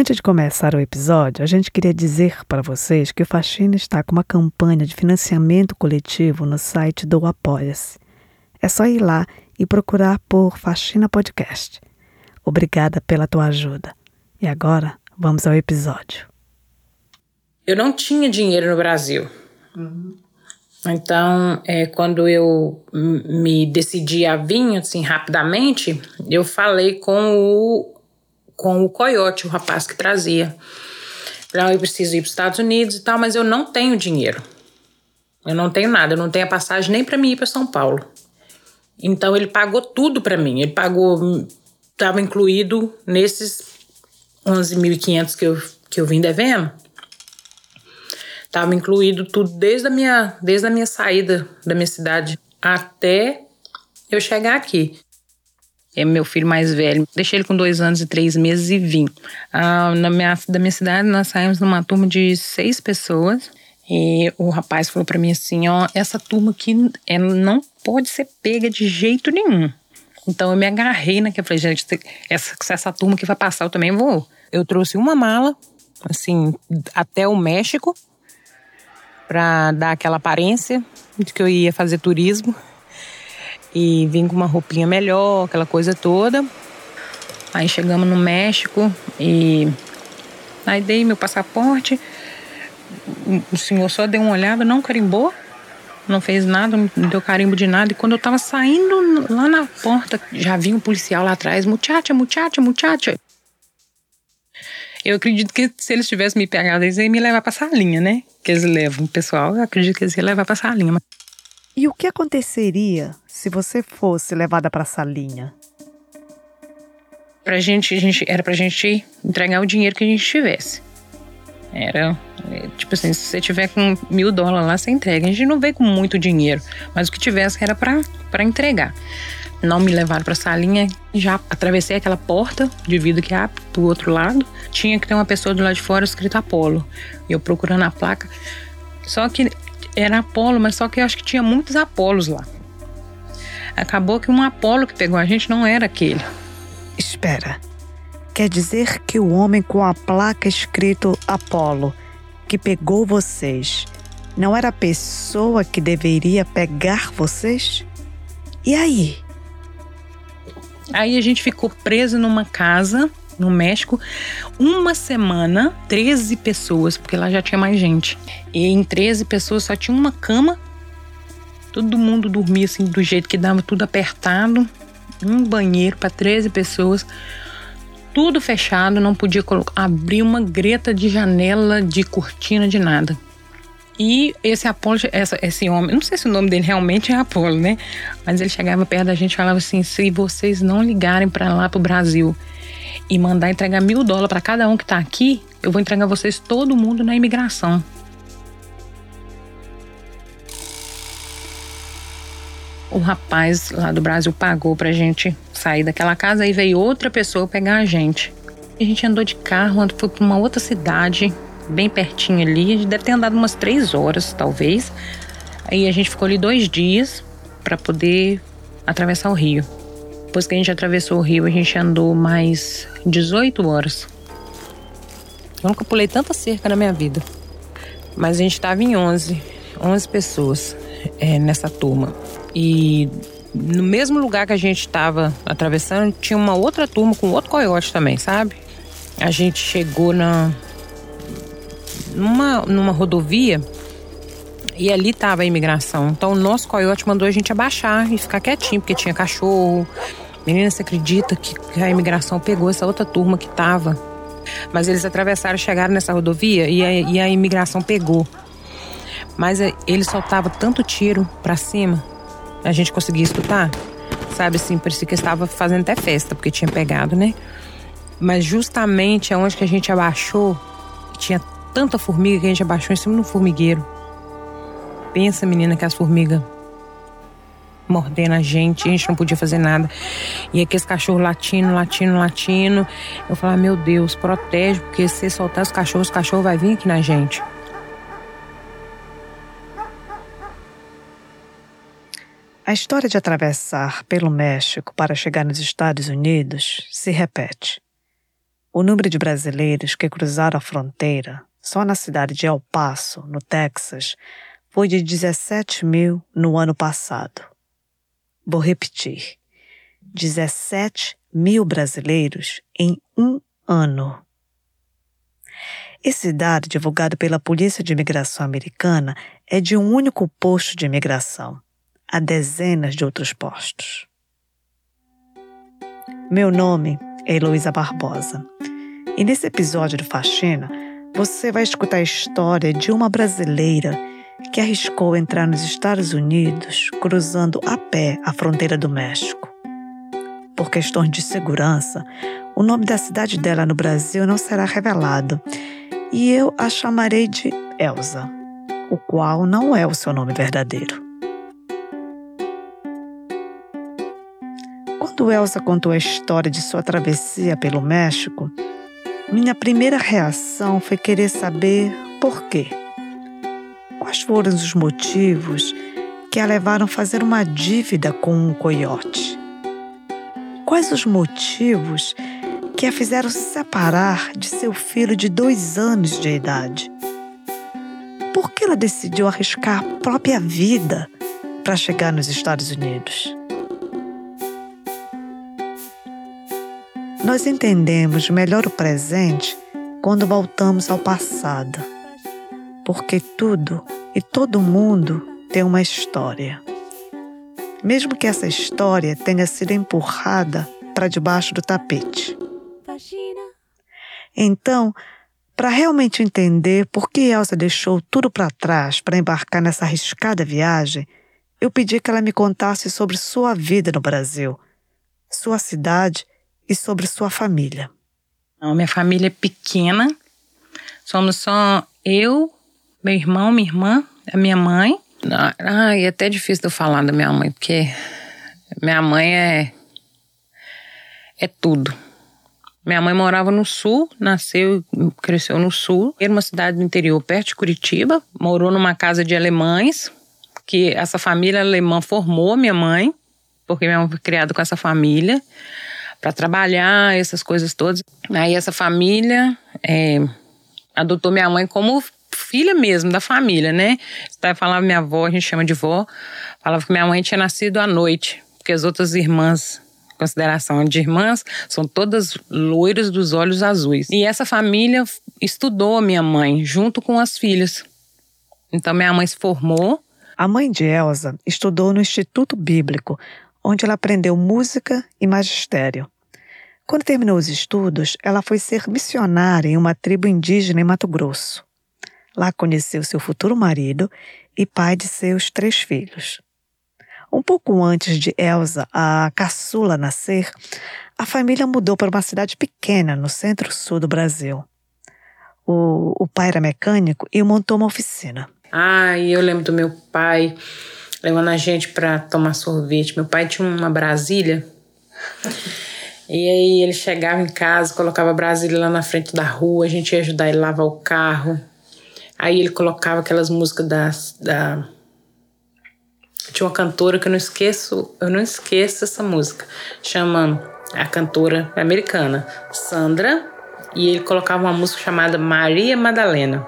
Antes de começar o episódio, a gente queria dizer para vocês que o Faxina está com uma campanha de financiamento coletivo no site do Apoia-se. É só ir lá e procurar por Faxina Podcast. Obrigada pela tua ajuda. E agora, vamos ao episódio. Eu não tinha dinheiro no Brasil. Uhum. Então, é, quando eu me decidi a vir, assim, rapidamente, eu falei com o, com o Coyote, o rapaz que trazia. Eu preciso ir para os Estados Unidos e tal, mas eu não tenho dinheiro. Eu não tenho nada, eu não tenho a passagem nem para mim ir para São Paulo. Então, ele pagou tudo para mim. Ele pagou, estava incluído nesses 11.500 que eu, que eu vim devendo Tava incluído tudo desde a minha, desde a minha saída da minha cidade até eu chegar aqui. É meu filho mais velho. Deixei ele com dois anos e três meses e vim. Ah, na minha, da minha cidade, nós saímos numa turma de seis pessoas. E o rapaz falou para mim assim: ó, essa turma aqui é, não pode ser pega de jeito nenhum. Então eu me agarrei naquela. Falei, gente, essa, essa turma que vai passar, eu também vou. Eu trouxe uma mala, assim, até o México para dar aquela aparência de que eu ia fazer turismo e vim com uma roupinha melhor, aquela coisa toda. Aí chegamos no México e aí dei meu passaporte. O senhor só deu uma olhada, não carimbou, não fez nada, não deu carimbo de nada. E quando eu tava saindo lá na porta, já vi um policial lá atrás, muchacha, muchacha, muchacha. Eu acredito que se eles tivessem me pegado, eles iam me levar pra salinha, né? Que eles levam o pessoal, eu acredito que eles iam levar pra salinha. E o que aconteceria se você fosse levada pra salinha? Pra gente, a gente, era pra gente entregar o dinheiro que a gente tivesse. Era, é, tipo assim, se você tiver com mil dólares lá, você entrega. A gente não veio com muito dinheiro, mas o que tivesse era para entregar não me levaram para a salinha. Já atravessei aquela porta de vidro que abre do outro lado. Tinha que ter uma pessoa do lado de fora escrito Apolo. Eu procurando a placa. Só que era Apolo, mas só que eu acho que tinha muitos Apolos lá. Acabou que um Apolo que pegou a gente não era aquele. Espera. Quer dizer que o homem com a placa escrito Apolo, que pegou vocês, não era a pessoa que deveria pegar vocês? E aí? Aí a gente ficou preso numa casa no México, uma semana, 13 pessoas, porque lá já tinha mais gente. E em 13 pessoas só tinha uma cama. Todo mundo dormia assim do jeito que dava, tudo apertado. Um banheiro para 13 pessoas. Tudo fechado, não podia abrir uma greta de janela, de cortina, de nada. E esse Apolo, essa, esse homem, não sei se o nome dele realmente é Apolo, né? Mas ele chegava perto da gente e falava assim: se vocês não ligarem para lá pro Brasil e mandar entregar mil dólares para cada um que tá aqui, eu vou entregar vocês todo mundo na imigração. O rapaz lá do Brasil pagou pra gente sair daquela casa e veio outra pessoa pegar a gente. A gente andou de carro, foi pra uma outra cidade, bem pertinho ali. A gente deve ter andado umas três horas, talvez. Aí a gente ficou ali dois dias para poder atravessar o rio. Depois que a gente atravessou o rio, a gente andou mais 18 horas. Eu nunca pulei tanta cerca na minha vida. Mas a gente estava em 11, 11 pessoas é, nessa turma. E no mesmo lugar que a gente estava atravessando, tinha uma outra turma com outro coiote também, sabe? A gente chegou na, numa, numa rodovia e ali tava a imigração. Então o nosso coiote mandou a gente abaixar e ficar quietinho, porque tinha cachorro. Menina, você acredita que a imigração pegou essa outra turma que tava? Mas eles atravessaram, chegaram nessa rodovia e a, e a imigração pegou. Mas é, ele soltava tanto tiro para cima, a gente conseguia escutar. Sabe assim, parecia que estava fazendo até festa, porque tinha pegado, né? Mas justamente aonde que a gente abaixou, tinha tanta formiga que a gente abaixou em cima do formigueiro. Pensa, menina, que as formigas mordendo a gente, a gente não podia fazer nada. E aqueles cachorros latindo, latindo, latindo. Eu falava, meu Deus, protege, porque se soltar os cachorros, os cachorros vai vir aqui na gente. A história de atravessar pelo México para chegar nos Estados Unidos se repete. O número de brasileiros que cruzaram a fronteira só na cidade de El Paso, no Texas, foi de 17 mil no ano passado. Vou repetir: 17 mil brasileiros em um ano. Esse dado, divulgado pela Polícia de Imigração Americana, é de um único posto de imigração. Há dezenas de outros postos. Meu nome é Heloísa Barbosa. E nesse episódio do Faxina, você vai escutar a história de uma brasileira que arriscou entrar nos Estados Unidos cruzando a pé a fronteira do México. Por questões de segurança, o nome da cidade dela no Brasil não será revelado e eu a chamarei de Elsa, o qual não é o seu nome verdadeiro. Quando Elsa contou a história de sua travessia pelo México, minha primeira reação foi querer saber por quê. Quais foram os motivos que a levaram a fazer uma dívida com um coiote? Quais os motivos que a fizeram se separar de seu filho de dois anos de idade? Por que ela decidiu arriscar a própria vida para chegar nos Estados Unidos? Nós entendemos melhor o presente quando voltamos ao passado, porque tudo e todo mundo tem uma história. Mesmo que essa história tenha sido empurrada para debaixo do tapete. Então, para realmente entender por que Elsa deixou tudo para trás para embarcar nessa arriscada viagem, eu pedi que ela me contasse sobre sua vida no Brasil, sua cidade e sobre sua família. Não, minha família é pequena. Somos só eu, meu irmão, minha irmã, a minha mãe. Ah, é até difícil de eu falar da minha mãe, porque minha mãe é. é tudo. Minha mãe morava no sul, nasceu e cresceu no sul. Era uma cidade do interior, perto de Curitiba. Morou numa casa de alemães, que essa família alemã formou minha mãe, porque minha mãe foi criada com essa família para trabalhar, essas coisas todas. Aí essa família é, adotou minha mãe como filha mesmo da família, né? Então, falava minha avó, a gente chama de vó, falava que minha mãe tinha nascido à noite, porque as outras irmãs, consideração de irmãs, são todas loiras dos olhos azuis. E essa família estudou a minha mãe junto com as filhas. Então minha mãe se formou. A mãe de Elsa estudou no Instituto Bíblico, onde ela aprendeu música e magistério. Quando terminou os estudos, ela foi ser missionária em uma tribo indígena em Mato Grosso. Lá conheceu seu futuro marido e pai de seus três filhos. Um pouco antes de Elsa, a caçula, nascer, a família mudou para uma cidade pequena no centro-sul do Brasil. O, o pai era mecânico e montou uma oficina. Ah, e eu lembro do meu pai levando a gente para tomar sorvete. Meu pai tinha uma Brasília. E aí ele chegava em casa, colocava a Brasília lá na frente da rua, a gente ia ajudar ele a lavar o carro. Aí ele colocava aquelas músicas da. Tinha uma cantora que eu não esqueço, eu não esqueço essa música. Chama a cantora americana, Sandra, e ele colocava uma música chamada Maria Madalena.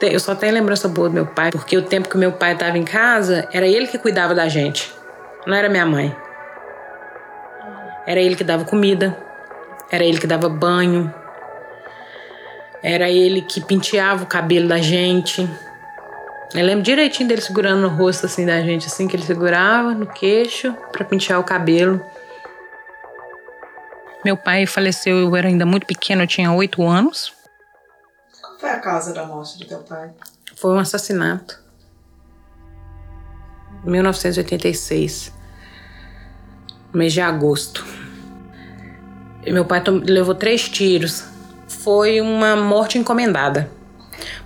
Eu só tenho lembrança boa do meu pai, porque o tempo que meu pai estava em casa, era ele que cuidava da gente. Não era minha mãe. Era ele que dava comida, era ele que dava banho, era ele que penteava o cabelo da gente. Eu lembro direitinho dele segurando no rosto assim da gente, assim que ele segurava no queixo para pentear o cabelo. Meu pai faleceu, eu era ainda muito pequeno, eu tinha oito anos foi a causa da morte do teu pai? Foi um assassinato. 1986, mês de agosto. E meu pai levou três tiros. Foi uma morte encomendada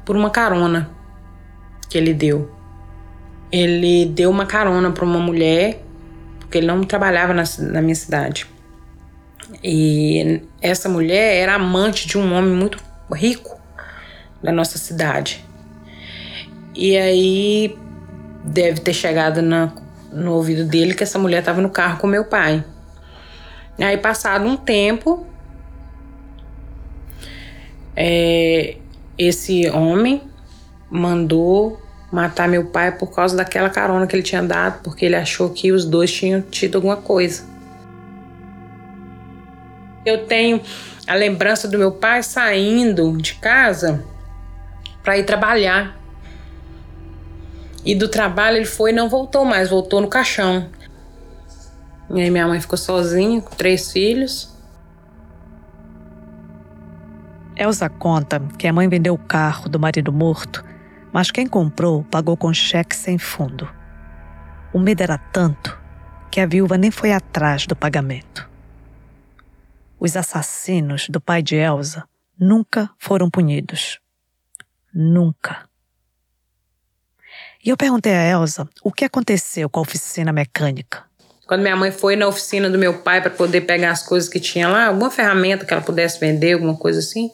por uma carona que ele deu. Ele deu uma carona para uma mulher, porque ele não trabalhava na, na minha cidade. E essa mulher era amante de um homem muito rico da nossa cidade. E aí deve ter chegado na, no ouvido dele que essa mulher estava no carro com meu pai. Aí, passado um tempo, é, esse homem mandou matar meu pai por causa daquela carona que ele tinha dado, porque ele achou que os dois tinham tido alguma coisa. Eu tenho a lembrança do meu pai saindo de casa para ir trabalhar. E do trabalho ele foi e não voltou mais, voltou no caixão. E aí minha mãe ficou sozinha com três filhos. Elsa conta que a mãe vendeu o carro do marido morto, mas quem comprou pagou com cheque sem fundo. O medo era tanto que a viúva nem foi atrás do pagamento. Os assassinos do pai de Elsa nunca foram punidos. Nunca. E eu perguntei a Elsa o que aconteceu com a oficina mecânica. Quando minha mãe foi na oficina do meu pai para poder pegar as coisas que tinha lá, alguma ferramenta que ela pudesse vender, alguma coisa assim,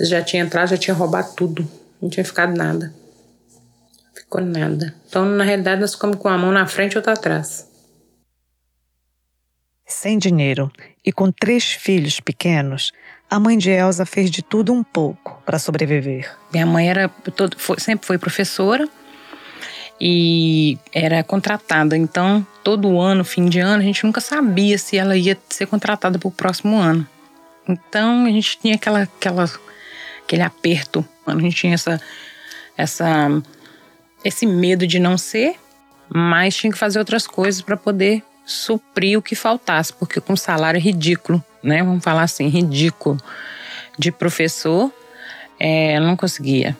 já tinha entrado, já tinha roubado tudo. Não tinha ficado nada. Ficou nada. Então, na realidade, nós ficamos com a mão na frente e outra atrás. Sem dinheiro e com três filhos pequenos, a mãe de Elsa fez de tudo um pouco para sobreviver. Minha mãe era todo, foi, sempre foi professora e era contratada. Então, todo ano, fim de ano, a gente nunca sabia se ela ia ser contratada para o próximo ano. Então, a gente tinha aquela, aquela, aquele aperto. A gente tinha essa, essa, esse medo de não ser, mas tinha que fazer outras coisas para poder suprir o que faltasse, porque com salário ridículo, né? Vamos falar assim, ridículo de professor, é, não conseguia.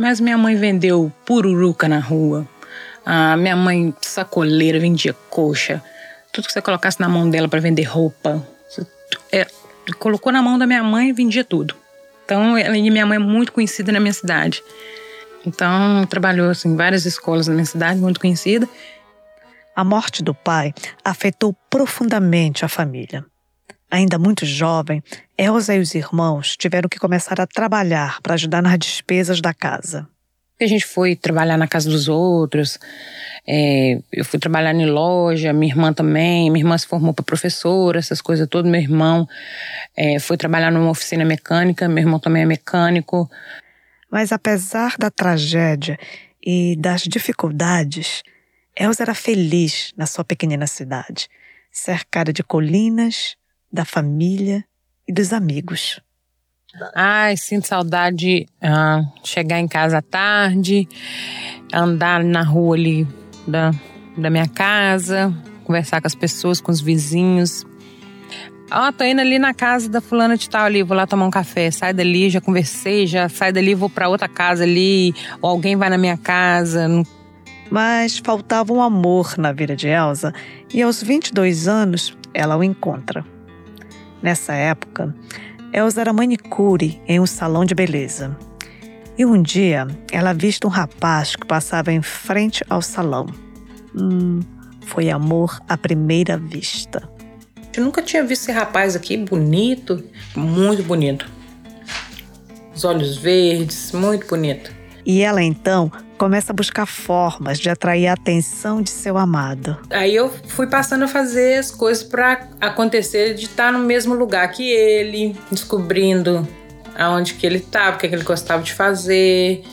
Mas minha mãe vendeu pururuca na rua. A minha mãe, sacoleira, vendia coxa. Tudo que você colocasse na mão dela para vender roupa. É, colocou na mão da minha mãe e vendia tudo. Então, ela e minha mãe é muito conhecida na minha cidade. Então, trabalhou assim, em várias escolas na minha cidade, muito conhecida. A morte do pai afetou profundamente a família. Ainda muito jovem, Elsa e os irmãos tiveram que começar a trabalhar para ajudar nas despesas da casa. A gente foi trabalhar na casa dos outros, é, eu fui trabalhar em loja, minha irmã também, minha irmã se formou para professora, essas coisas todas. Meu irmão é, foi trabalhar numa oficina mecânica, meu irmão também é mecânico. Mas apesar da tragédia e das dificuldades, Elsa era feliz na sua pequenina cidade, cercada de colinas da família e dos amigos. Ai, sinto saudade de uh, chegar em casa à tarde, andar na rua ali da, da minha casa, conversar com as pessoas, com os vizinhos. Ó, oh, tô indo ali na casa da fulana de tal ali, vou lá tomar um café. Sai dali, já conversei, já sai dali, vou para outra casa ali, ou alguém vai na minha casa. Mas faltava um amor na vida de Elsa e aos 22 anos ela o encontra. Nessa época, Elsa era manicure em um salão de beleza. E um dia, ela viste um rapaz que passava em frente ao salão. Hum, foi amor à primeira vista. Eu nunca tinha visto esse rapaz aqui, bonito, muito bonito. Os olhos verdes, muito bonito. E ela então começa a buscar formas de atrair a atenção de seu amado. Aí eu fui passando a fazer as coisas para acontecer de estar no mesmo lugar que ele, descobrindo aonde que ele estava, o que, que ele gostava de fazer,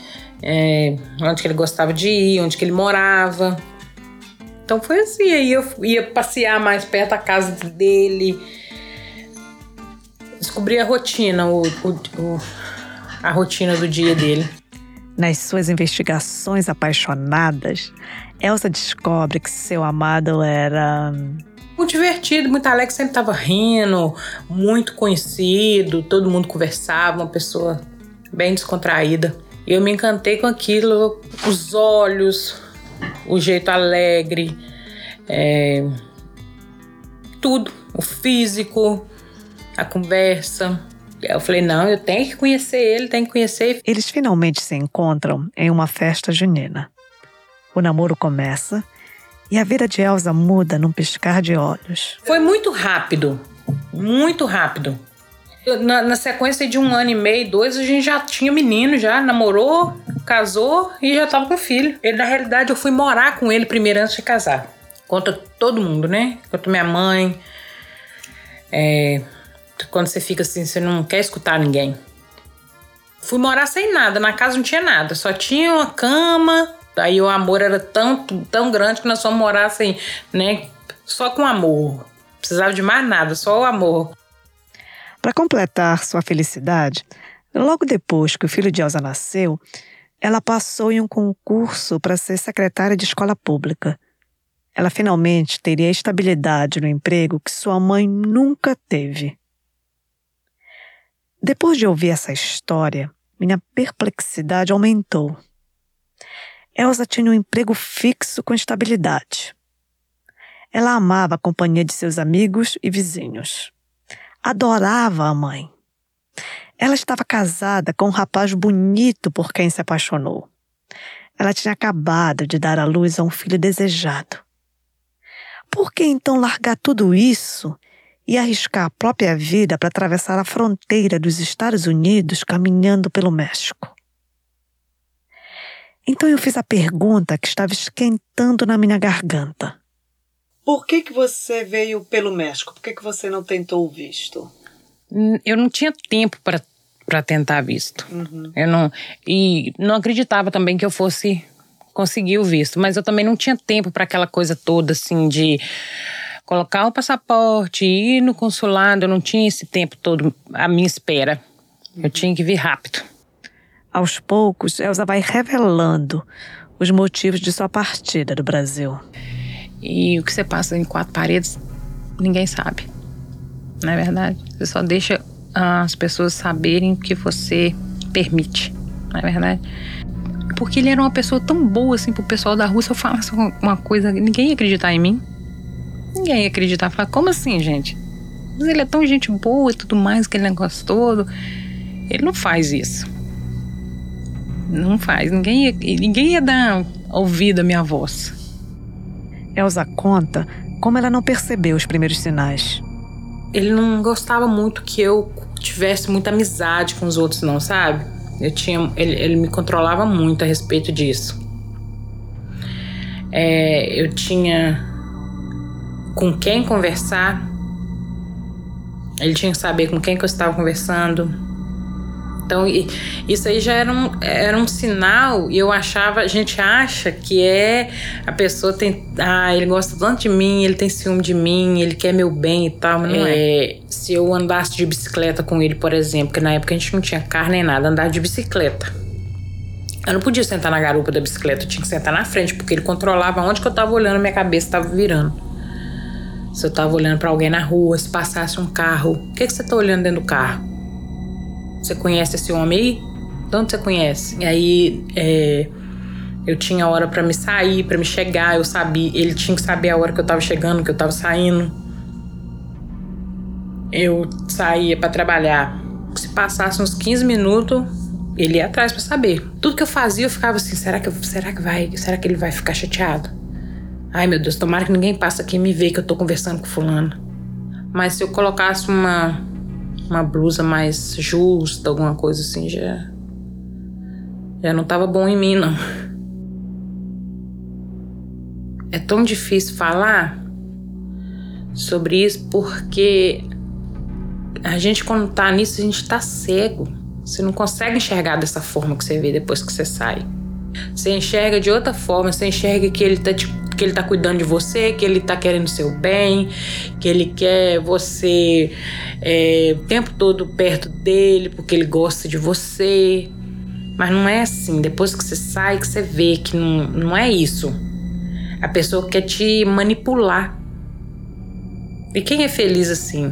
é, onde que ele gostava de ir, onde que ele morava. Então foi assim, aí eu ia passear mais perto da casa dele, descobri a rotina, o, o, o a rotina do dia dele. Nas suas investigações apaixonadas, Elsa descobre que seu amado era. Muito divertido, muito alegre, sempre estava rindo, muito conhecido, todo mundo conversava, uma pessoa bem descontraída. Eu me encantei com aquilo, os olhos, o jeito alegre, é, tudo, o físico, a conversa. Eu falei, não, eu tenho que conhecer ele, tenho que conhecer. Eles finalmente se encontram em uma festa junina. O namoro começa e a vida de Elsa muda num piscar de olhos. Foi muito rápido, muito rápido. Na, na, sequência de um ano e meio, dois, a gente já tinha menino, já namorou, casou e já tava com filho. Ele, na realidade, eu fui morar com ele primeiro antes de casar. Conta todo mundo, né? Conta minha mãe, é, quando você fica assim, você não quer escutar ninguém. Fui morar sem nada, na casa não tinha nada, só tinha uma cama. Aí o amor era tão, tão grande que nós fomos morar assim, né? Só com amor. Precisava de mais nada, só o amor. Para completar sua felicidade, logo depois que o filho de Elsa nasceu, ela passou em um concurso para ser secretária de escola pública. Ela finalmente teria estabilidade no emprego que sua mãe nunca teve. Depois de ouvir essa história, minha perplexidade aumentou. Elsa tinha um emprego fixo com estabilidade. Ela amava a companhia de seus amigos e vizinhos. Adorava a mãe. Ela estava casada com um rapaz bonito por quem se apaixonou. Ela tinha acabado de dar à luz a um filho desejado. Por que então largar tudo isso e arriscar a própria vida para atravessar a fronteira dos Estados Unidos caminhando pelo México. Então eu fiz a pergunta que estava esquentando na minha garganta. Por que, que você veio pelo México? Por que, que você não tentou o visto? Hum, eu não tinha tempo para tentar visto. Uhum. Eu não, e não acreditava também que eu fosse conseguir o visto, mas eu também não tinha tempo para aquela coisa toda assim de colocar o passaporte, ir no consulado, eu não tinha esse tempo todo à minha espera. Eu tinha que vir rápido. Aos poucos, Elsa vai revelando os motivos de sua partida do Brasil. E o que você passa em quatro paredes, ninguém sabe. Não é verdade? Você só deixa as pessoas saberem o que você permite. Não é verdade? Porque ele era uma pessoa tão boa assim pro pessoal da se eu falasse uma coisa, ninguém ia acreditar em mim. Ninguém ia acreditar. Falar, como assim, gente? Mas ele é tão gente boa e tudo mais, que ele é gostoso. Ele não faz isso. Não faz. Ninguém ia, ninguém ia dar ouvido à minha voz. Elsa conta como ela não percebeu os primeiros sinais. Ele não gostava muito que eu tivesse muita amizade com os outros, não, sabe? Eu tinha, ele, ele me controlava muito a respeito disso. É, eu tinha com quem conversar. Ele tinha que saber com quem que eu estava conversando. Então, isso aí já era um, era um sinal e eu achava, a gente acha que é a pessoa tem, ah, ele gosta tanto de mim, ele tem ciúme de mim, ele quer meu bem e tal, mas não é. é. Se eu andasse de bicicleta com ele, por exemplo, que na época a gente não tinha carro nem nada, andar de bicicleta. Eu não podia sentar na garupa da bicicleta, eu tinha que sentar na frente, porque ele controlava onde que eu tava olhando, minha cabeça tava virando. Se eu tava olhando para alguém na rua, se passasse um carro, o que, que você tá olhando dentro do carro? Você conhece esse homem aí? De onde você conhece? E aí é, eu tinha hora para me sair, para me chegar, eu sabia, ele tinha que saber a hora que eu tava chegando, que eu tava saindo. Eu saía para trabalhar. Se passasse uns 15 minutos, ele ia atrás para saber. Tudo que eu fazia, eu ficava assim, será que será que vai, será que ele vai ficar chateado? Ai meu Deus, tomara que ninguém passe aqui e me vê que eu tô conversando com fulano. Mas se eu colocasse uma, uma blusa mais justa, alguma coisa assim, já. Já não tava bom em mim, não. É tão difícil falar sobre isso porque a gente, quando tá nisso, a gente tá cego. Você não consegue enxergar dessa forma que você vê depois que você sai. Você enxerga de outra forma, você enxerga que ele tá te que ele tá cuidando de você, que ele tá querendo seu bem, que ele quer você é, o tempo todo perto dele, porque ele gosta de você. Mas não é assim. Depois que você sai, que você vê que não, não é isso. A pessoa quer te manipular. E quem é feliz assim?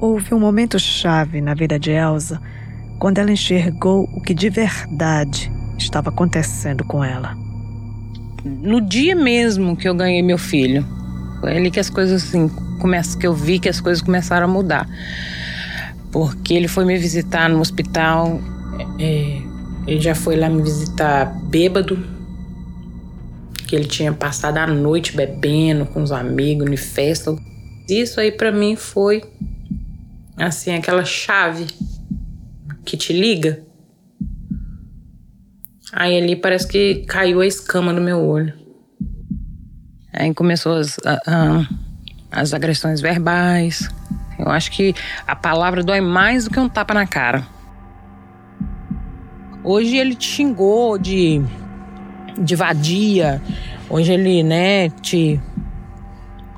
Houve um momento chave na vida de Elsa quando ela enxergou o que de verdade estava acontecendo com ela no dia mesmo que eu ganhei meu filho. Foi ali que as coisas assim, começa, que eu vi que as coisas começaram a mudar. Porque ele foi me visitar no hospital, é, ele já foi lá me visitar bêbado, que ele tinha passado a noite bebendo com os amigos em festa. Isso aí para mim foi assim aquela chave que te liga Aí ali parece que caiu a escama do meu olho. Aí começou as, as agressões verbais. Eu acho que a palavra dói mais do que um tapa na cara. Hoje ele te xingou de, de vadia, hoje ele, né, te,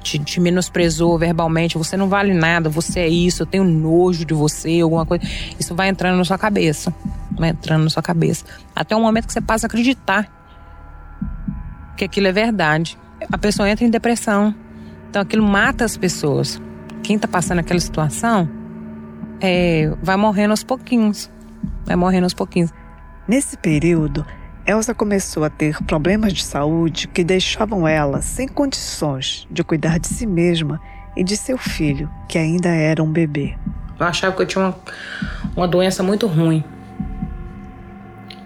te, te, menosprezou verbalmente, você não vale nada, você é isso, eu tenho nojo de você, alguma coisa. Isso vai entrando na sua cabeça. Vai entrando na sua cabeça. Até o momento que você passa a acreditar que aquilo é verdade. A pessoa entra em depressão. Então aquilo mata as pessoas. Quem está passando aquela situação é, vai morrendo aos pouquinhos. Vai morrendo aos pouquinhos. Nesse período, Elsa começou a ter problemas de saúde que deixavam ela sem condições de cuidar de si mesma e de seu filho, que ainda era um bebê. Eu achava que eu tinha uma, uma doença muito ruim,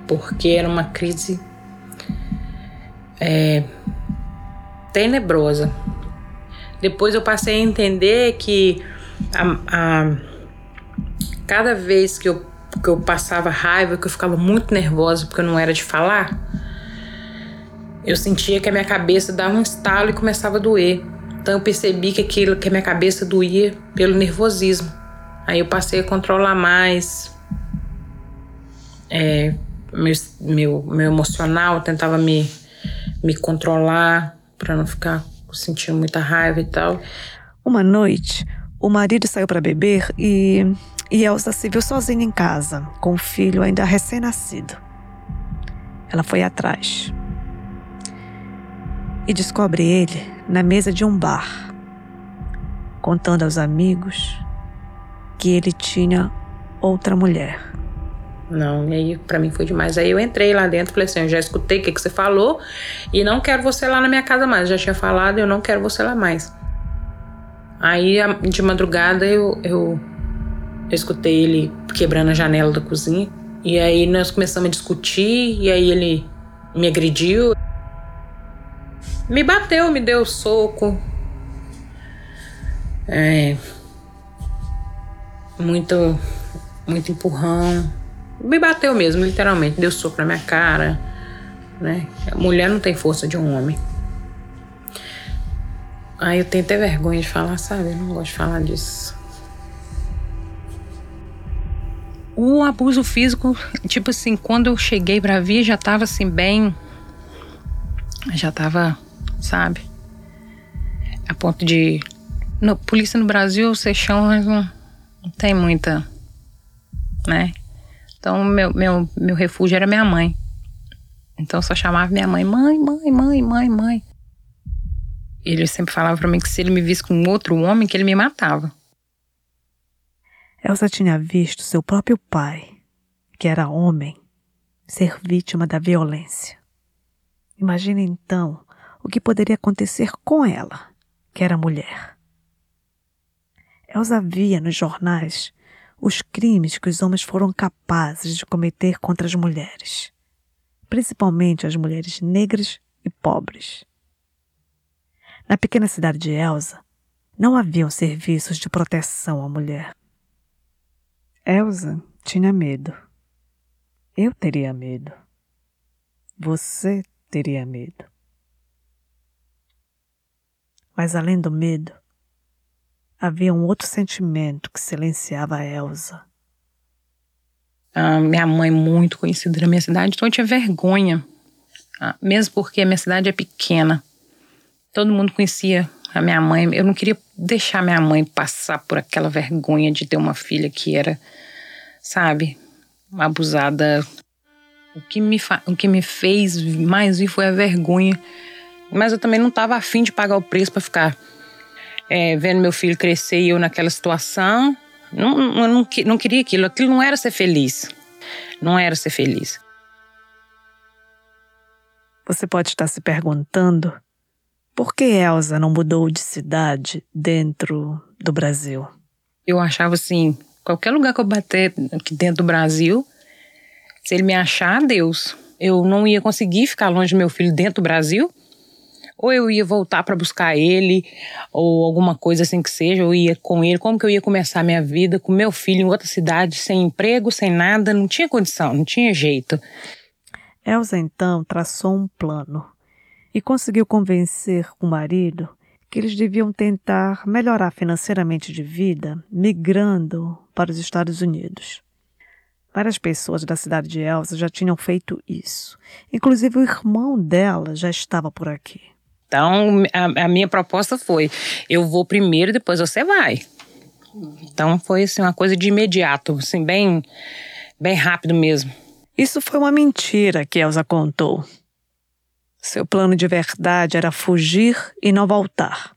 porque era uma crise é, tenebrosa. Depois eu passei a entender que a, a, cada vez que eu que eu passava raiva, que eu ficava muito nervosa porque eu não era de falar, eu sentia que a minha cabeça dava um estalo e começava a doer. Então eu percebi que aquilo que a minha cabeça doía pelo nervosismo. Aí eu passei a controlar mais é, meu, meu, meu emocional, tentava me, me controlar para não ficar sentindo muita raiva e tal. Uma noite, o marido saiu para beber e e Elsa se viu sozinha em casa, com o filho ainda recém-nascido. Ela foi atrás e descobre ele na mesa de um bar, contando aos amigos que ele tinha outra mulher. Não, e aí para mim foi demais. Aí eu entrei lá dentro falei assim: eu já escutei o que, que você falou e não quero você lá na minha casa mais. Já tinha falado, eu não quero você lá mais. Aí de madrugada eu, eu eu escutei ele quebrando a janela da cozinha. E aí nós começamos a discutir, e aí ele me agrediu. Me bateu, me deu soco. É, muito, muito empurrão. Me bateu mesmo, literalmente. Deu soco na minha cara. Né? A mulher não tem força de um homem. Aí eu tenho até vergonha de falar, sabe? Eu não gosto de falar disso. O abuso físico, tipo assim, quando eu cheguei pra vir, já tava assim, bem. Já tava, sabe? A ponto de. No, polícia no Brasil, você chama, mas não, não tem muita. Né? Então, meu, meu, meu refúgio era minha mãe. Então, eu só chamava minha mãe: mãe, mãe, mãe, mãe, mãe. Ele sempre falava pra mim que se ele me visse com outro homem, que ele me matava. Elsa tinha visto seu próprio pai, que era homem, ser vítima da violência. Imagine então o que poderia acontecer com ela, que era mulher. Elsa via nos jornais os crimes que os homens foram capazes de cometer contra as mulheres, principalmente as mulheres negras e pobres. Na pequena cidade de Elsa, não haviam serviços de proteção à mulher. Elsa tinha medo. Eu teria medo. Você teria medo. Mas além do medo, havia um outro sentimento que silenciava a Elsa. Ah, minha mãe muito conhecida na minha cidade, então eu tinha vergonha. Ah, mesmo porque a minha cidade é pequena. Todo mundo conhecia a minha mãe. Eu não queria deixar minha mãe passar por aquela vergonha de ter uma filha que era, sabe, abusada. O que me, o que me fez mais vir foi a vergonha. Mas eu também não estava afim de pagar o preço para ficar é, vendo meu filho crescer e eu naquela situação. Não, eu não, não queria aquilo. Aquilo não era ser feliz. Não era ser feliz. Você pode estar se perguntando por que Elsa não mudou de cidade dentro do Brasil? Eu achava assim, qualquer lugar que eu bater aqui dentro do Brasil, se ele me achar, Deus, eu não ia conseguir ficar longe do meu filho dentro do Brasil. Ou eu ia voltar para buscar ele, ou alguma coisa assim que seja, ou ia com ele. Como que eu ia começar a minha vida com meu filho em outra cidade, sem emprego, sem nada? Não tinha condição, não tinha jeito. Elsa então traçou um plano e conseguiu convencer o marido que eles deviam tentar melhorar financeiramente de vida migrando para os Estados Unidos. Várias pessoas da cidade de Elsa já tinham feito isso. Inclusive o irmão dela já estava por aqui. Então, a, a minha proposta foi: eu vou primeiro, depois você vai. Então foi assim, uma coisa de imediato, assim, bem, bem rápido mesmo. Isso foi uma mentira que Elsa contou. Seu plano de verdade era fugir e não voltar.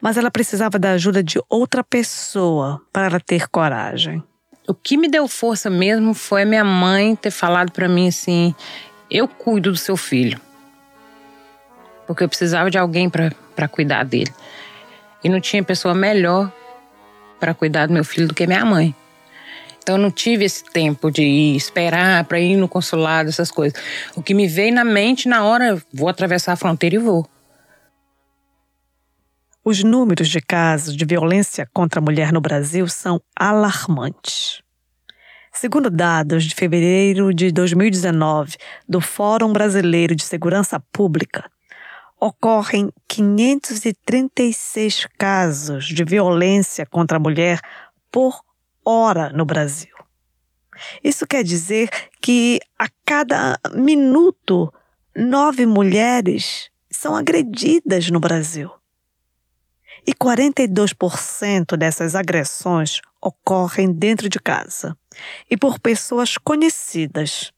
Mas ela precisava da ajuda de outra pessoa para ela ter coragem. O que me deu força mesmo foi minha mãe ter falado para mim assim: eu cuido do seu filho. Porque eu precisava de alguém para cuidar dele. E não tinha pessoa melhor para cuidar do meu filho do que minha mãe. Então eu não tive esse tempo de esperar para ir no consulado, essas coisas. O que me veio na mente na hora, vou atravessar a fronteira e vou. Os números de casos de violência contra a mulher no Brasil são alarmantes. Segundo dados de fevereiro de 2019 do Fórum Brasileiro de Segurança Pública, ocorrem 536 casos de violência contra a mulher por hora no Brasil. Isso quer dizer que a cada minuto, nove mulheres são agredidas no Brasil. E 42% dessas agressões ocorrem dentro de casa e por pessoas conhecidas,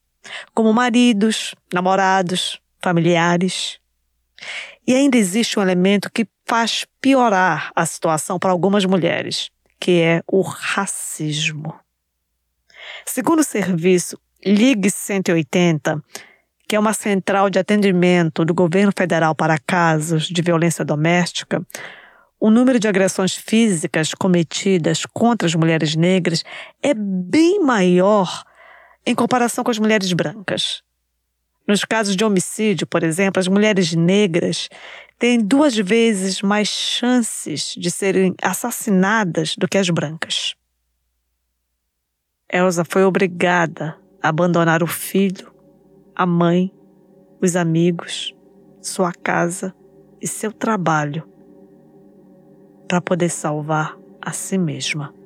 como maridos, namorados, familiares. E ainda existe um elemento que faz piorar a situação para algumas mulheres, que é o racismo. Segundo o serviço Ligue 180, que é uma central de atendimento do governo federal para casos de violência doméstica, o número de agressões físicas cometidas contra as mulheres negras é bem maior em comparação com as mulheres brancas. Nos casos de homicídio, por exemplo, as mulheres negras têm duas vezes mais chances de serem assassinadas do que as brancas. Elsa foi obrigada a abandonar o filho, a mãe, os amigos, sua casa e seu trabalho para poder salvar a si mesma.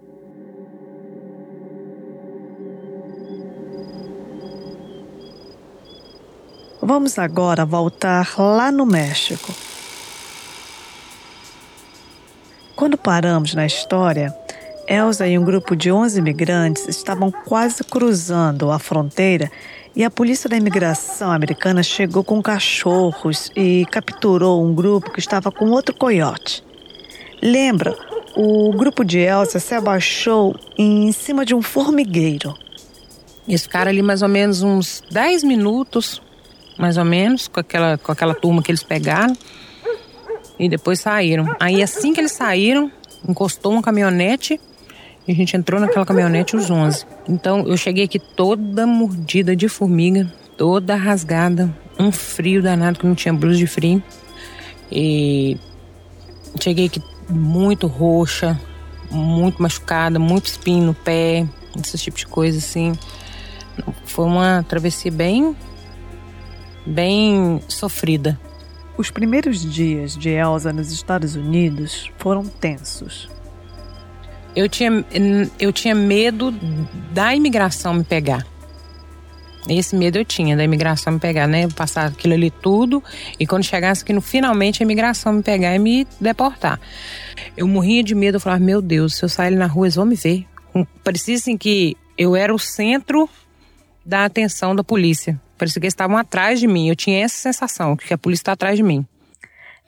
Vamos agora voltar lá no México. Quando paramos na história, Elsa e um grupo de 11 imigrantes estavam quase cruzando a fronteira e a polícia da imigração americana chegou com cachorros e capturou um grupo que estava com outro coiote. Lembra, o grupo de Elsa se abaixou em cima de um formigueiro. Eles ficaram ali mais ou menos uns 10 minutos mais ou menos, com aquela, com aquela turma que eles pegaram. E depois saíram. Aí assim que eles saíram, encostou uma caminhonete e a gente entrou naquela caminhonete os 11. Então eu cheguei aqui toda mordida de formiga, toda rasgada, um frio danado que não tinha blusa de frio. E cheguei aqui muito roxa, muito machucada, muito espinho no pé, esse tipo de coisa assim. Foi uma travessia bem bem sofrida. Os primeiros dias de Elsa nos Estados Unidos foram tensos. Eu tinha, eu tinha medo da imigração me pegar. Esse medo eu tinha da imigração me pegar, né? Passar aquilo ali tudo e quando chegasse aqui no finalmente a imigração me pegar e me deportar. Eu morria de medo, eu falava, meu Deus, se eu sair ali na rua, eles vão me ver. Parecia assim que eu era o centro da atenção da polícia. Parecia que eles estavam atrás de mim. Eu tinha essa sensação, que a polícia está atrás de mim.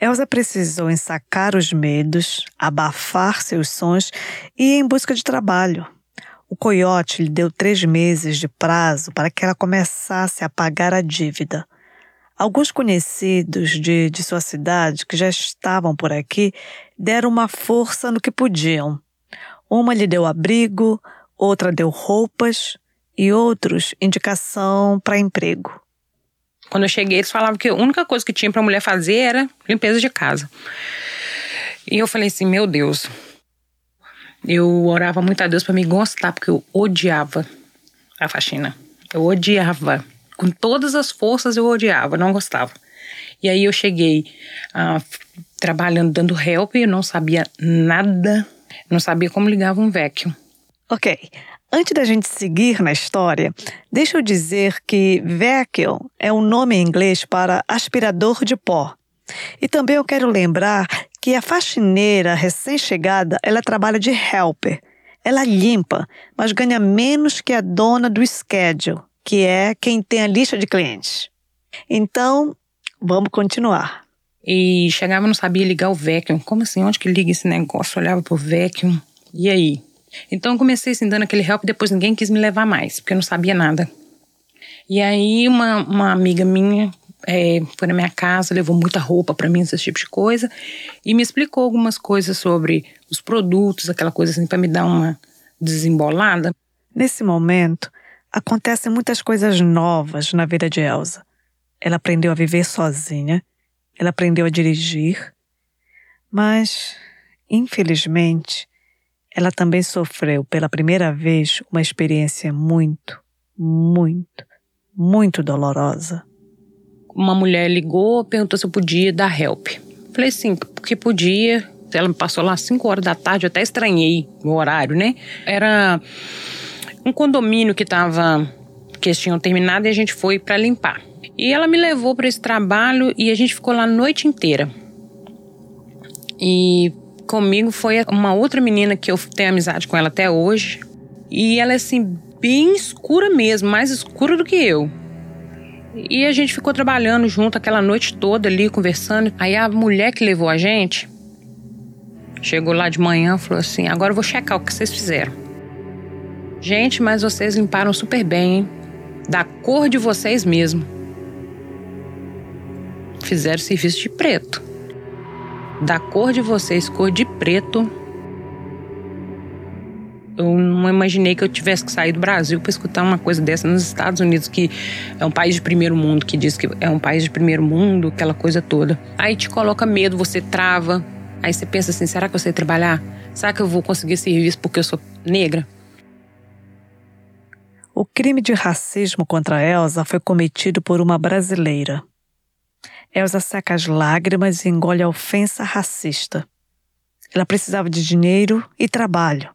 Elsa precisou ensacar os medos, abafar seus sonhos e ir em busca de trabalho. O coiote lhe deu três meses de prazo para que ela começasse a pagar a dívida. Alguns conhecidos de, de sua cidade, que já estavam por aqui, deram uma força no que podiam. Uma lhe deu abrigo, outra deu roupas, e outros indicação para emprego. Quando eu cheguei, eles falavam que a única coisa que tinha para mulher fazer era limpeza de casa. E eu falei assim: meu Deus. Eu orava muito a Deus para me gostar, porque eu odiava a faxina. Eu odiava. Com todas as forças eu odiava, não gostava. E aí eu cheguei a trabalhando, dando help, eu não sabia nada, não sabia como ligava um vacuum. Ok. Antes da gente seguir na história, deixa eu dizer que vacuum é um nome em inglês para aspirador de pó. E também eu quero lembrar que a faxineira recém-chegada, ela trabalha de helper. Ela limpa, mas ganha menos que a dona do schedule, que é quem tem a lista de clientes. Então, vamos continuar. E chegava não sabia ligar o vacuum. Como assim? Onde que liga esse negócio? olhava pro vacuum. E aí? Então eu comecei assim, dando aquele help, depois ninguém quis me levar mais, porque eu não sabia nada. E aí uma, uma amiga minha é, foi na minha casa, levou muita roupa para mim, esse tipo de coisa, e me explicou algumas coisas sobre os produtos, aquela coisa assim, para me dar uma desembolada. Nesse momento, acontecem muitas coisas novas na vida de Elsa. Ela aprendeu a viver sozinha, ela aprendeu a dirigir, mas, infelizmente, ela também sofreu pela primeira vez uma experiência muito, muito, muito dolorosa. Uma mulher ligou, perguntou se eu podia dar help. Falei sim, porque podia. Ela me passou lá às 5 horas da tarde, eu até estranhei o horário, né? Era um condomínio que tava que eles tinham terminado e a gente foi para limpar. E ela me levou para esse trabalho e a gente ficou lá a noite inteira. E comigo foi uma outra menina que eu tenho amizade com ela até hoje. E ela é assim, bem escura mesmo, mais escura do que eu. E a gente ficou trabalhando junto aquela noite toda ali, conversando. Aí a mulher que levou a gente chegou lá de manhã e falou assim: agora eu vou checar o que vocês fizeram. Gente, mas vocês limparam super bem, hein? Da cor de vocês mesmo. Fizeram serviço de preto da cor de vocês, cor de preto. Eu não imaginei que eu tivesse que sair do Brasil para escutar uma coisa dessa nos Estados Unidos, que é um país de primeiro mundo, que diz que é um país de primeiro mundo, aquela coisa toda. Aí te coloca medo, você trava. Aí você pensa assim: será que eu sei trabalhar? Será que eu vou conseguir serviço porque eu sou negra? O crime de racismo contra Elsa foi cometido por uma brasileira. Elsa seca as lágrimas e engole a ofensa racista. Ela precisava de dinheiro e trabalho.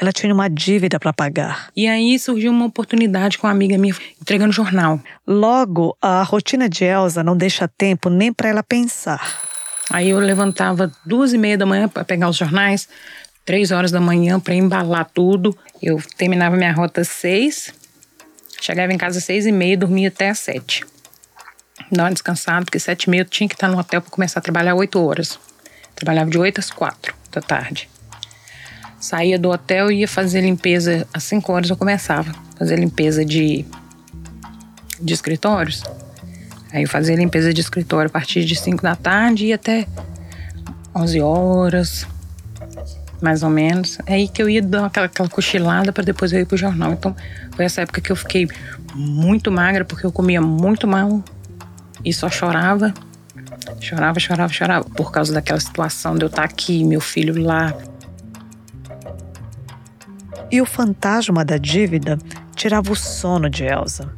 Ela tinha uma dívida para pagar. E aí surgiu uma oportunidade com uma amiga minha entregando jornal. Logo, a rotina de Elsa não deixa tempo nem para ela pensar. Aí eu levantava duas e meia da manhã para pegar os jornais, três horas da manhã para embalar tudo. Eu terminava minha rota às seis, chegava em casa às seis e meia, dormia até às sete dar uma descansada, porque sete e meia eu tinha que estar no hotel para começar a trabalhar oito horas. Trabalhava de oito às quatro da tarde. Saía do hotel e ia fazer limpeza. Às cinco horas eu começava fazer limpeza de, de escritórios. Aí eu fazia limpeza de escritório a partir de cinco da tarde e até onze horas, mais ou menos. É aí que eu ia dar aquela, aquela cochilada para depois eu ir pro jornal. Então foi essa época que eu fiquei muito magra porque eu comia muito mal e só chorava. Chorava, chorava, chorava por causa daquela situação de eu estar aqui, meu filho lá. E o fantasma da dívida tirava o sono de Elsa.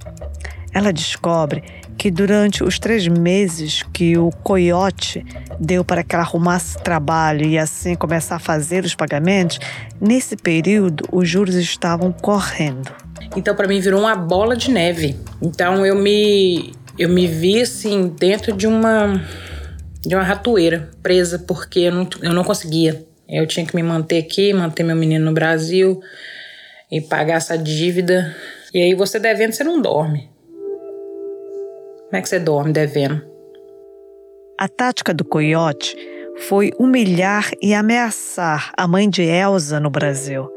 Ela descobre que durante os três meses que o coiote deu para que ela arrumasse trabalho e assim começar a fazer os pagamentos, nesse período os juros estavam correndo. Então, para mim, virou uma bola de neve. Então, eu me eu me vi assim dentro de uma de uma ratoeira, presa porque eu não, eu não conseguia. Eu tinha que me manter aqui, manter meu menino no Brasil e pagar essa dívida. E aí você devendo, você não dorme. Como é que você dorme devendo? A tática do coiote foi humilhar e ameaçar a mãe de Elsa no Brasil,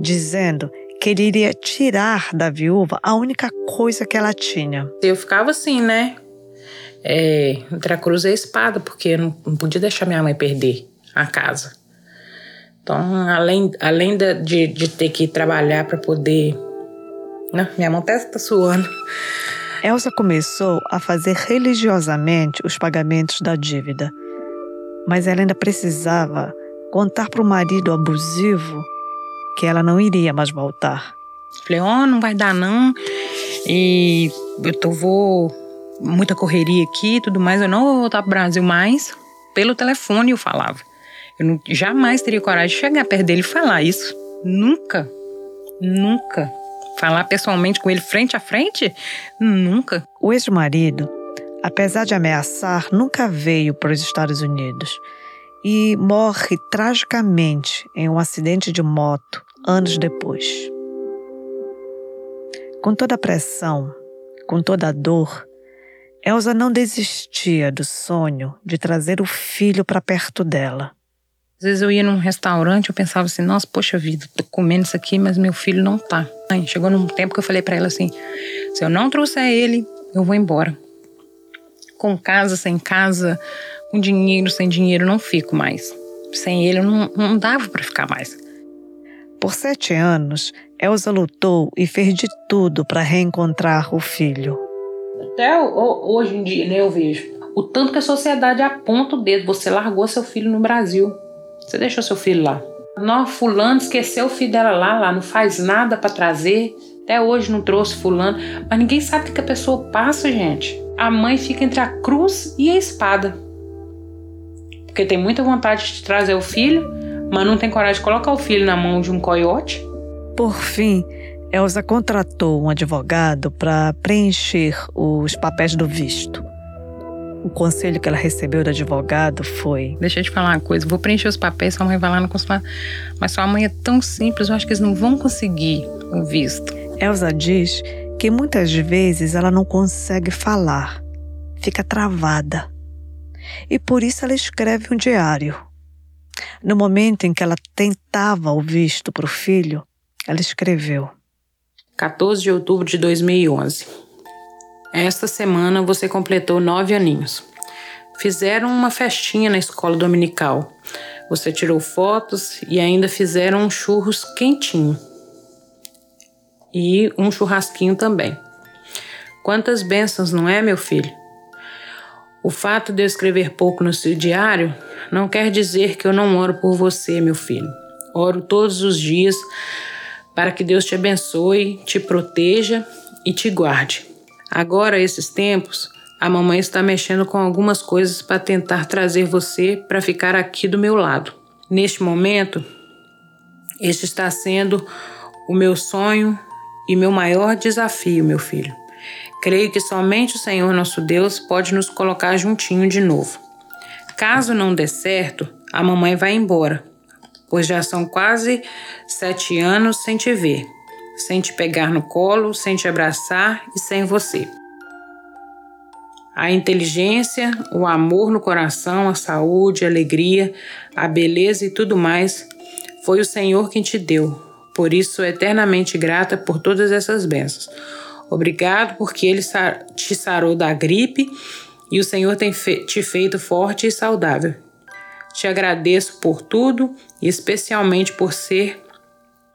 dizendo que ele iria tirar da viúva a única coisa que ela tinha. Eu ficava assim, né? É, entre a cruz e a espada, porque eu não, não podia deixar minha mãe perder a casa. Então, além, além de, de, ter que trabalhar para poder. Não, minha mão até está suando. Elsa começou a fazer religiosamente os pagamentos da dívida, mas ela ainda precisava contar para o marido abusivo que ela não iria mais voltar. Falei, ó, oh, não vai dar não. E eu tô, vou muita correria aqui e tudo mais, eu não vou voltar pro Brasil mais. pelo telefone eu falava. Eu não, jamais teria coragem de chegar perto dele e falar isso. Nunca. Nunca. Falar pessoalmente com ele frente a frente? Nunca. O ex-marido, apesar de ameaçar, nunca veio para os Estados Unidos e morre tragicamente em um acidente de moto anos depois. Com toda a pressão, com toda a dor, Elsa não desistia do sonho de trazer o filho para perto dela. Às vezes eu ia num restaurante, eu pensava assim, nossa, poxa vida, tô comendo isso aqui, mas meu filho não tá. Aí chegou num tempo que eu falei para ela assim, se eu não trouxer ele, eu vou embora. Com casa, sem casa, com dinheiro, sem dinheiro, não fico mais. Sem ele, não, não dava para ficar mais. Por sete anos, Elsa lutou e fez de tudo para reencontrar o filho. Até hoje em dia, né, eu vejo o tanto que a sociedade aponta o dedo. Você largou seu filho no Brasil. Você deixou seu filho lá. Não, fulano esqueceu o filho dela lá, lá, não faz nada para trazer. Até hoje não trouxe fulano. Mas ninguém sabe o que a pessoa passa, gente. A mãe fica entre a cruz e a espada. Porque tem muita vontade de trazer o filho, mas não tem coragem de colocar o filho na mão de um coiote. Por fim, Elsa contratou um advogado para preencher os papéis do visto. O conselho que ela recebeu do advogado foi: Deixa eu te falar uma coisa, vou preencher os papéis, sua mãe vai lá no consulado. Mas sua mãe é tão simples, eu acho que eles não vão conseguir o visto. Elsa diz que muitas vezes ela não consegue falar, fica travada. E por isso ela escreve um diário. No momento em que ela tentava o visto para o filho, ela escreveu: 14 de outubro de 2011. Esta semana você completou nove aninhos. Fizeram uma festinha na escola dominical. Você tirou fotos e ainda fizeram um churros quentinho. E um churrasquinho também. Quantas bênçãos, não é, meu filho? O fato de eu escrever pouco no seu diário não quer dizer que eu não oro por você, meu filho. Oro todos os dias para que Deus te abençoe, te proteja e te guarde. Agora, esses tempos, a mamãe está mexendo com algumas coisas para tentar trazer você para ficar aqui do meu lado. Neste momento, este está sendo o meu sonho e meu maior desafio, meu filho. Creio que somente o Senhor nosso Deus pode nos colocar juntinho de novo. Caso não dê certo, a mamãe vai embora, pois já são quase sete anos sem te ver sem te pegar no colo, sem te abraçar e sem você. A inteligência, o amor no coração, a saúde, a alegria, a beleza e tudo mais foi o Senhor quem te deu. Por isso, eternamente grata por todas essas bênçãos. Obrigado porque Ele te sarou da gripe e o Senhor tem te feito forte e saudável. Te agradeço por tudo e especialmente por ser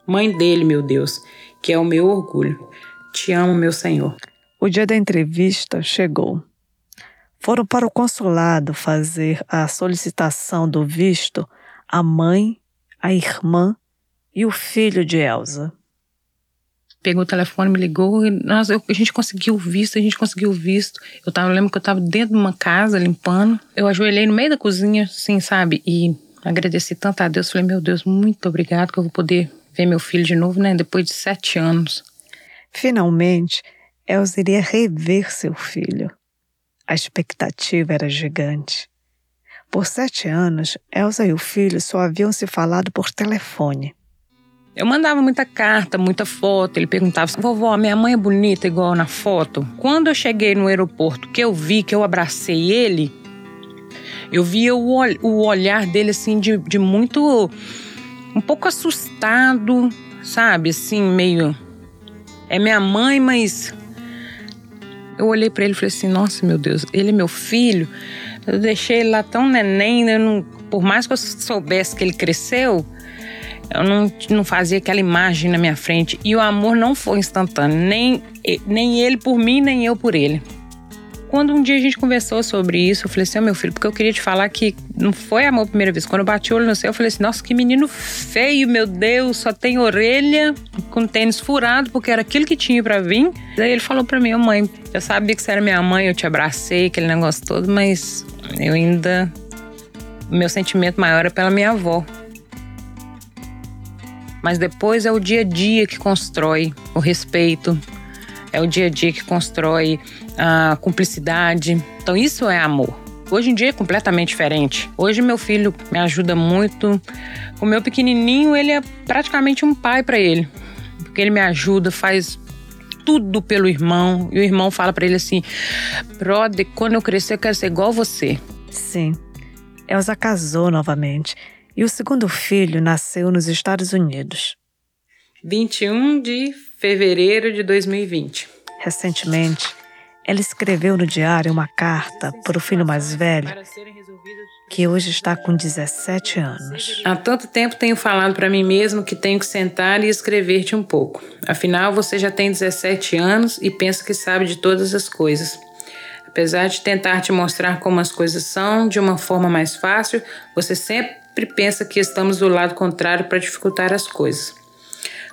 mãe dele, meu Deus, que é o meu orgulho. Te amo, meu Senhor. O dia da entrevista chegou. Foram para o consulado fazer a solicitação do visto a mãe, a irmã e o filho de Elsa. Pegou o telefone, me ligou e nós, eu, a gente conseguiu o visto, a gente conseguiu o visto. Eu, tava, eu lembro que eu estava dentro de uma casa limpando. Eu ajoelhei no meio da cozinha, assim, sabe? E agradeci tanto a Deus. Falei, meu Deus, muito obrigado que eu vou poder ver meu filho de novo, né? Depois de sete anos. Finalmente, Elza iria rever seu filho. A expectativa era gigante. Por sete anos, Elsa e o filho só haviam se falado por telefone. Eu mandava muita carta, muita foto. Ele perguntava: vovó, minha mãe é bonita igual na foto? Quando eu cheguei no aeroporto, que eu vi, que eu abracei ele, eu via o, o olhar dele assim de, de muito um pouco assustado, sabe? Assim, meio. É minha mãe, mas. Eu olhei para ele e falei assim: Nossa, meu Deus, ele é meu filho. Eu deixei ele lá tão neném, eu não, por mais que eu soubesse que ele cresceu, eu não, não fazia aquela imagem na minha frente. E o amor não foi instantâneo, nem, nem ele por mim, nem eu por ele. Quando um dia a gente conversou sobre isso, eu falei assim: oh, meu filho, porque eu queria te falar que não foi amor a primeira vez. Quando eu bati o olho no céu, eu falei assim: nossa, que menino feio, meu Deus, só tem orelha, com tênis furado, porque era aquilo que tinha para vir. Daí ele falou para oh, mãe, eu sabia que você era minha mãe, eu te abracei, aquele negócio todo, mas eu ainda meu sentimento maior é pela minha avó. Mas depois é o dia a dia que constrói o respeito, é o dia a dia que constrói a cumplicidade. Então isso é amor. Hoje em dia é completamente diferente. Hoje meu filho me ajuda muito. O meu pequenininho, ele é praticamente um pai para ele. Porque ele me ajuda, faz tudo pelo irmão. E o irmão fala para ele assim: "Brother, quando eu crescer eu quero ser igual você". Sim. Elsa casou novamente e o segundo filho nasceu nos Estados Unidos. 21 de fevereiro de 2020. Recentemente, ela escreveu no diário uma carta para o filho mais velho, que hoje está com 17 anos. Há tanto tempo tenho falado para mim mesmo que tenho que sentar e escrever-te um pouco. Afinal, você já tem 17 anos e pensa que sabe de todas as coisas. Apesar de tentar te mostrar como as coisas são de uma forma mais fácil, você sempre pensa que estamos do lado contrário para dificultar as coisas.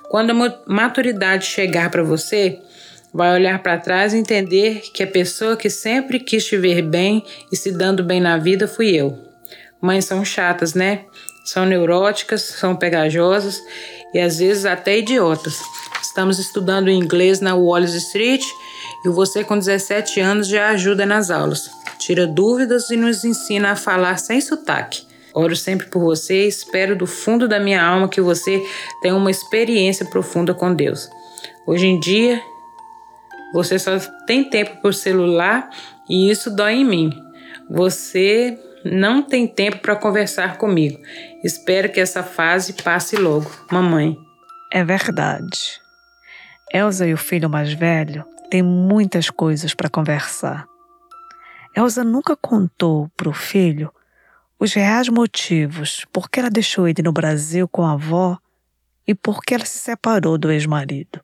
Quando a maturidade chegar para você, vai olhar para trás e entender que a pessoa que sempre quis te ver bem e se dando bem na vida fui eu. Mães são chatas, né? São neuróticas, são pegajosas e às vezes até idiotas. Estamos estudando inglês na Wallace Street e você com 17 anos já ajuda nas aulas. Tira dúvidas e nos ensina a falar sem sotaque. Oro sempre por você e espero do fundo da minha alma que você tenha uma experiência profunda com Deus. Hoje em dia, você só tem tempo por celular e isso dói em mim. Você não tem tempo para conversar comigo. Espero que essa fase passe logo, mamãe. É verdade. Elsa e o filho mais velho têm muitas coisas para conversar. Elsa nunca contou para o filho os reais motivos por que ela deixou ele no Brasil com a avó e por que ela se separou do ex-marido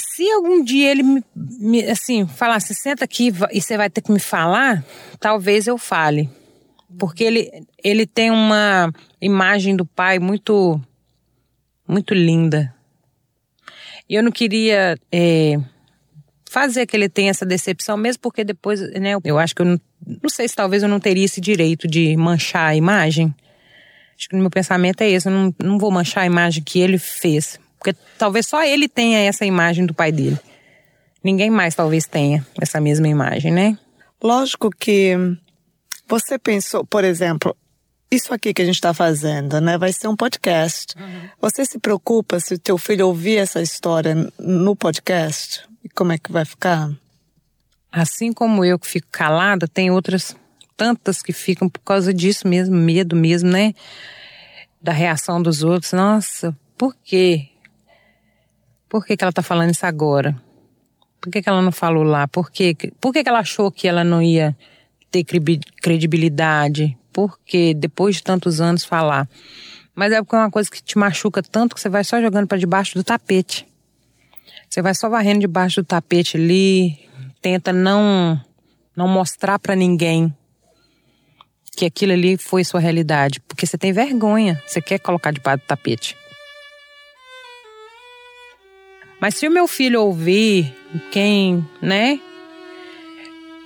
se algum dia ele me, me assim, falasse, senta aqui e você vai ter que me falar, talvez eu fale. Porque ele, ele tem uma imagem do pai muito, muito linda. E eu não queria é, fazer que ele tenha essa decepção, mesmo porque depois, né, eu acho que eu não, não sei se talvez eu não teria esse direito de manchar a imagem. Acho que o meu pensamento é esse, eu não, não vou manchar a imagem que ele fez. Porque talvez só ele tenha essa imagem do pai dele. Ninguém mais talvez tenha essa mesma imagem, né? Lógico que você pensou, por exemplo, isso aqui que a gente está fazendo, né? Vai ser um podcast. Uhum. Você se preocupa se o teu filho ouvir essa história no podcast? E como é que vai ficar? Assim como eu que fico calada, tem outras tantas que ficam por causa disso mesmo, medo mesmo, né? Da reação dos outros. Nossa, por quê? Por que, que ela está falando isso agora? Por que, que ela não falou lá? Por, que, por que, que ela achou que ela não ia ter credibilidade? Por que depois de tantos anos falar? Mas é porque é uma coisa que te machuca tanto que você vai só jogando para debaixo do tapete. Você vai só varrendo debaixo do tapete ali, tenta não não mostrar para ninguém que aquilo ali foi sua realidade, porque você tem vergonha, você quer colocar debaixo do tapete. Mas se o meu filho ouvir quem, né?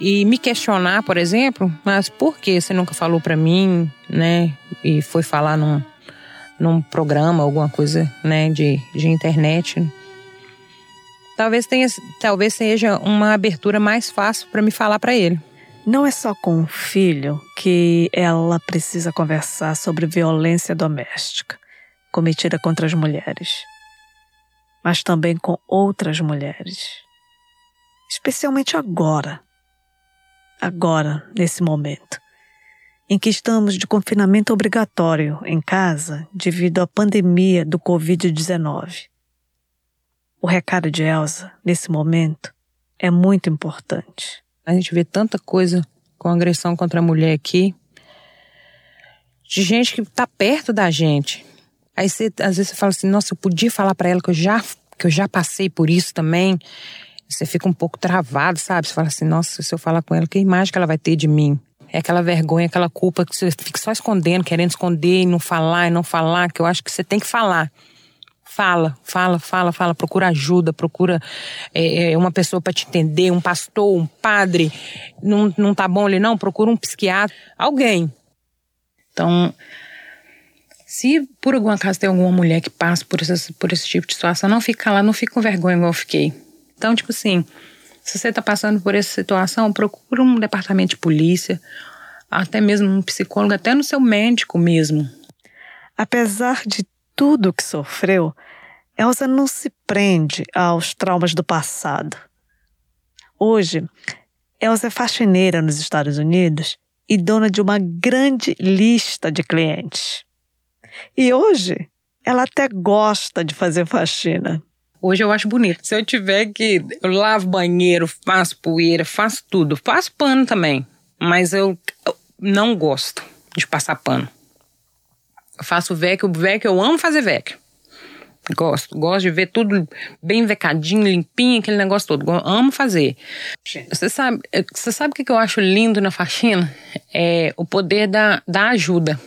E me questionar, por exemplo, mas por que você nunca falou para mim, né? E foi falar num, num programa, alguma coisa, né, de, de internet. Talvez tenha, talvez seja uma abertura mais fácil para me falar para ele. Não é só com o filho que ela precisa conversar sobre violência doméstica cometida contra as mulheres mas também com outras mulheres. Especialmente agora. Agora, nesse momento, em que estamos de confinamento obrigatório em casa devido à pandemia do Covid-19. O recado de Elsa, nesse momento, é muito importante. A gente vê tanta coisa com agressão contra a mulher aqui, de gente que está perto da gente, Aí você, às vezes você fala assim, nossa, eu podia falar para ela que eu já que eu já passei por isso também. Você fica um pouco travado, sabe? Você fala assim, nossa, se eu falar com ela, que imagem que ela vai ter de mim? É aquela vergonha, aquela culpa que você fica só escondendo, querendo esconder e não falar e não falar, que eu acho que você tem que falar. Fala, fala, fala, fala, procura ajuda, procura é, é uma pessoa para te entender, um pastor, um padre. Não, não tá bom ali, não? Procura um psiquiatra, alguém Então, se por algum acaso tem alguma mulher que passa por, esse por esse tipo de situação, não fica lá, não fica com vergonha igual eu fiquei. Então, tipo assim, se você está passando por essa situação, procura um departamento de polícia, até mesmo um psicólogo, até no seu médico mesmo. Apesar de tudo que sofreu, Elsa não se prende aos traumas do passado. Hoje, Elsa é faxineira nos Estados Unidos e dona de uma grande lista de clientes. E hoje, ela até gosta de fazer faxina. Hoje eu acho bonito. Se eu tiver que. Eu lavo banheiro, faço poeira, faço tudo. Faço pano também. Mas eu não gosto de passar pano. Eu faço VEC. O VEC, eu amo fazer VEC. Gosto, gosto de ver tudo bem vecadinho, limpinho, aquele negócio todo. Amo fazer. Você sabe, você sabe o que eu acho lindo na faxina? É o poder da, da ajuda.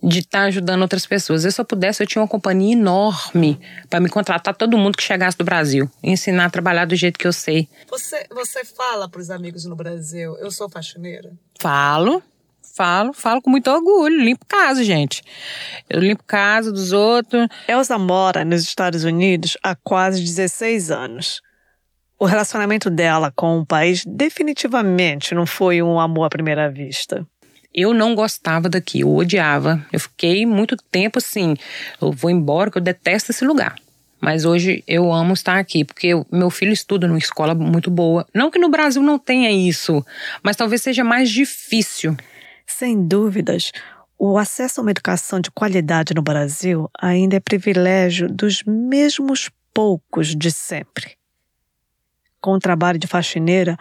De estar tá ajudando outras pessoas. Eu, se eu pudesse, eu tinha uma companhia enorme para me contratar todo mundo que chegasse do Brasil. Ensinar a trabalhar do jeito que eu sei. Você, você fala para os amigos no Brasil, eu sou faxineira? Falo. Falo, falo com muito orgulho. Limpo casa, gente. Eu limpo casa dos outros. Elsa mora nos Estados Unidos há quase 16 anos. O relacionamento dela com o país definitivamente não foi um amor à primeira vista. Eu não gostava daqui, eu odiava. Eu fiquei muito tempo assim, eu vou embora, que eu detesto esse lugar. Mas hoje eu amo estar aqui, porque meu filho estuda numa escola muito boa. Não que no Brasil não tenha isso, mas talvez seja mais difícil. Sem dúvidas, o acesso a uma educação de qualidade no Brasil ainda é privilégio dos mesmos poucos de sempre. Com o trabalho de faxineira,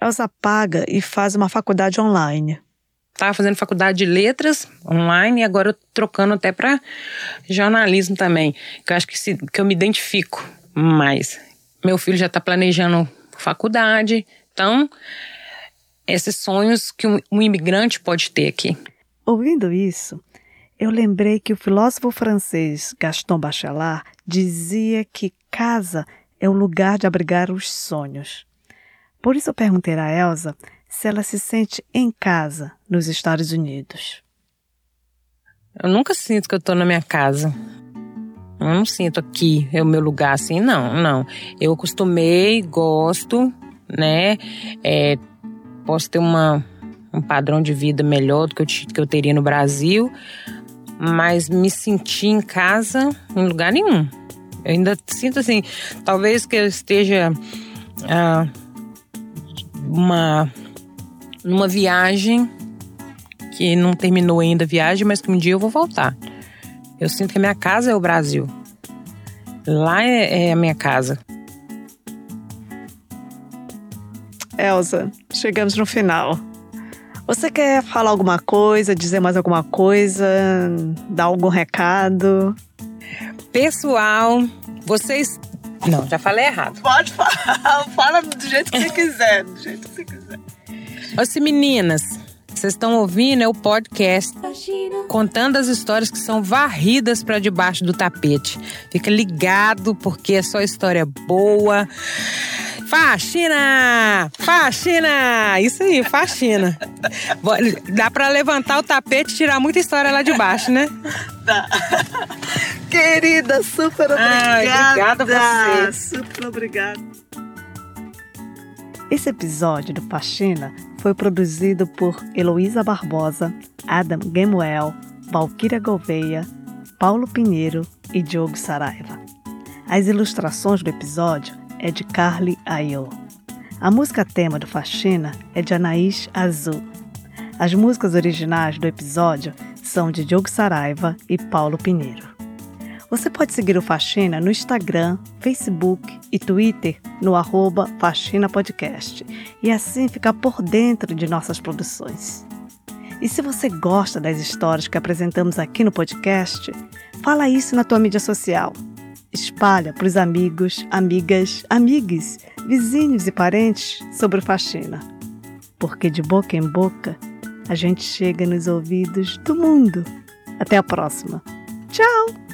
Elsa paga e faz uma faculdade online. Estava fazendo faculdade de letras online e agora eu trocando até para jornalismo também, que eu acho que, se, que eu me identifico mais. Meu filho já está planejando faculdade, então esses sonhos que um, um imigrante pode ter aqui. Ouvindo isso, eu lembrei que o filósofo francês Gaston Bachelard dizia que casa é o lugar de abrigar os sonhos. Por isso eu perguntei a Elsa se ela se sente em casa nos Estados Unidos. Eu nunca sinto que eu estou na minha casa. Eu não sinto aqui é o meu lugar assim, não, não. Eu acostumei, gosto, né? É, posso ter uma, um padrão de vida melhor do que eu, que eu teria no Brasil, mas me sentir em casa em lugar nenhum. Eu ainda sinto assim, talvez que eu esteja ah, uma numa viagem que não terminou ainda a viagem, mas que um dia eu vou voltar. Eu sinto que a minha casa é o Brasil. Lá é, é a minha casa. Elsa, chegamos no final. Você quer falar alguma coisa, dizer mais alguma coisa, dar algum recado? Pessoal, vocês. Não, já falei errado. Pode falar, fala do jeito que você quiser, do jeito que você quiser. Ô, meninas, vocês estão ouvindo é o podcast contando as histórias que são varridas para debaixo do tapete. Fica ligado porque é só história boa. Faxina! Faxina! Isso aí, faxina. Dá pra levantar o tapete e tirar muita história lá de baixo, né? Dá. Querida, super obrigada. obrigada a você. Super obrigada. Esse episódio do Faxina foi produzido por Heloísa Barbosa, Adam Gamuel, Valquíria Gouveia, Paulo Pinheiro e Diogo Saraiva. As ilustrações do episódio é de Carly Ayo. A música tema do Faxina é de Anaís Azul. As músicas originais do episódio são de Diogo Saraiva e Paulo Pinheiro. Você pode seguir o Faxina no Instagram, Facebook e Twitter no arroba Faxina Podcast e assim ficar por dentro de nossas produções. E se você gosta das histórias que apresentamos aqui no podcast, fala isso na tua mídia social espalha para os amigos, amigas, amigues, vizinhos e parentes sobre faxina. Porque de boca em boca a gente chega nos ouvidos do mundo. Até a próxima. Tchau!